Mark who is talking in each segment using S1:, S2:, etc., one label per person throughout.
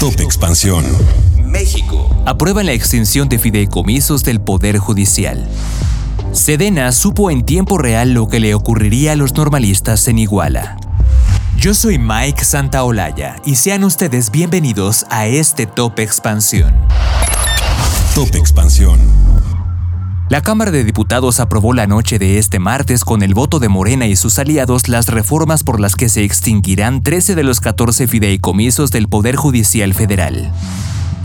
S1: Top Expansión.
S2: México. Aprueba la extinción de fideicomisos del Poder Judicial. Sedena supo en tiempo real lo que le ocurriría a los normalistas en Iguala. Yo soy Mike Santaolalla y sean ustedes bienvenidos a este Top Expansión.
S1: Top Expansión.
S2: La Cámara de Diputados aprobó la noche de este martes con el voto de Morena y sus aliados las reformas por las que se extinguirán 13 de los 14 fideicomisos del Poder Judicial Federal.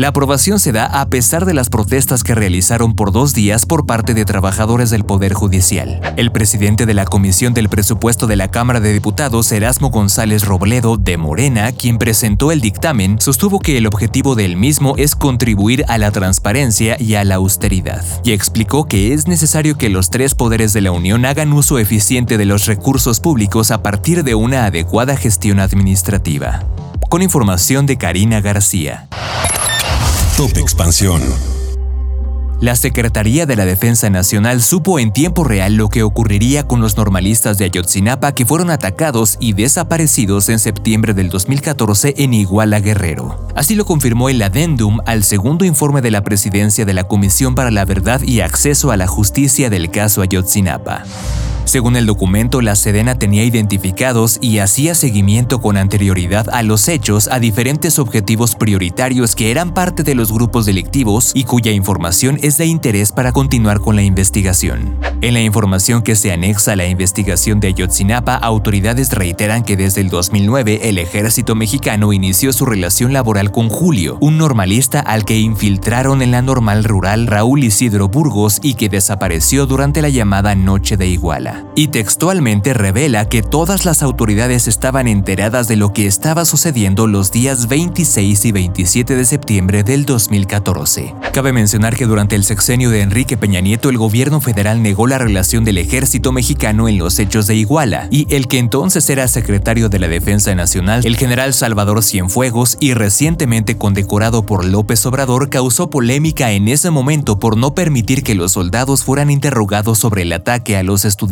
S2: La aprobación se da a pesar de las protestas que realizaron por dos días por parte de trabajadores del Poder Judicial. El presidente de la Comisión del Presupuesto de la Cámara de Diputados, Erasmo González Robledo, de Morena, quien presentó el dictamen, sostuvo que el objetivo del mismo es contribuir a la transparencia y a la austeridad, y explicó que es necesario que los tres poderes de la Unión hagan uso eficiente de los recursos públicos a partir de una adecuada gestión administrativa. Con información de Karina García.
S1: Top Expansión.
S2: La Secretaría de la Defensa Nacional supo en tiempo real lo que ocurriría con los normalistas de Ayotzinapa que fueron atacados y desaparecidos en septiembre del 2014 en Iguala Guerrero. Así lo confirmó el adendum al segundo informe de la presidencia de la Comisión para la Verdad y Acceso a la Justicia del caso Ayotzinapa. Según el documento, la Sedena tenía identificados y hacía seguimiento con anterioridad a los hechos a diferentes objetivos prioritarios que eran parte de los grupos delictivos y cuya información es de interés para continuar con la investigación. En la información que se anexa a la investigación de Ayotzinapa, autoridades reiteran que desde el 2009 el ejército mexicano inició su relación laboral con Julio, un normalista al que infiltraron en la normal rural Raúl Isidro Burgos y que desapareció durante la llamada Noche de Iguala y textualmente revela que todas las autoridades estaban enteradas de lo que estaba sucediendo los días 26 y 27 de septiembre del 2014. Cabe mencionar que durante el sexenio de Enrique Peña Nieto el gobierno federal negó la relación del ejército mexicano en los hechos de Iguala, y el que entonces era secretario de la Defensa Nacional, el general Salvador Cienfuegos, y recientemente condecorado por López Obrador, causó polémica en ese momento por no permitir que los soldados fueran interrogados sobre el ataque a los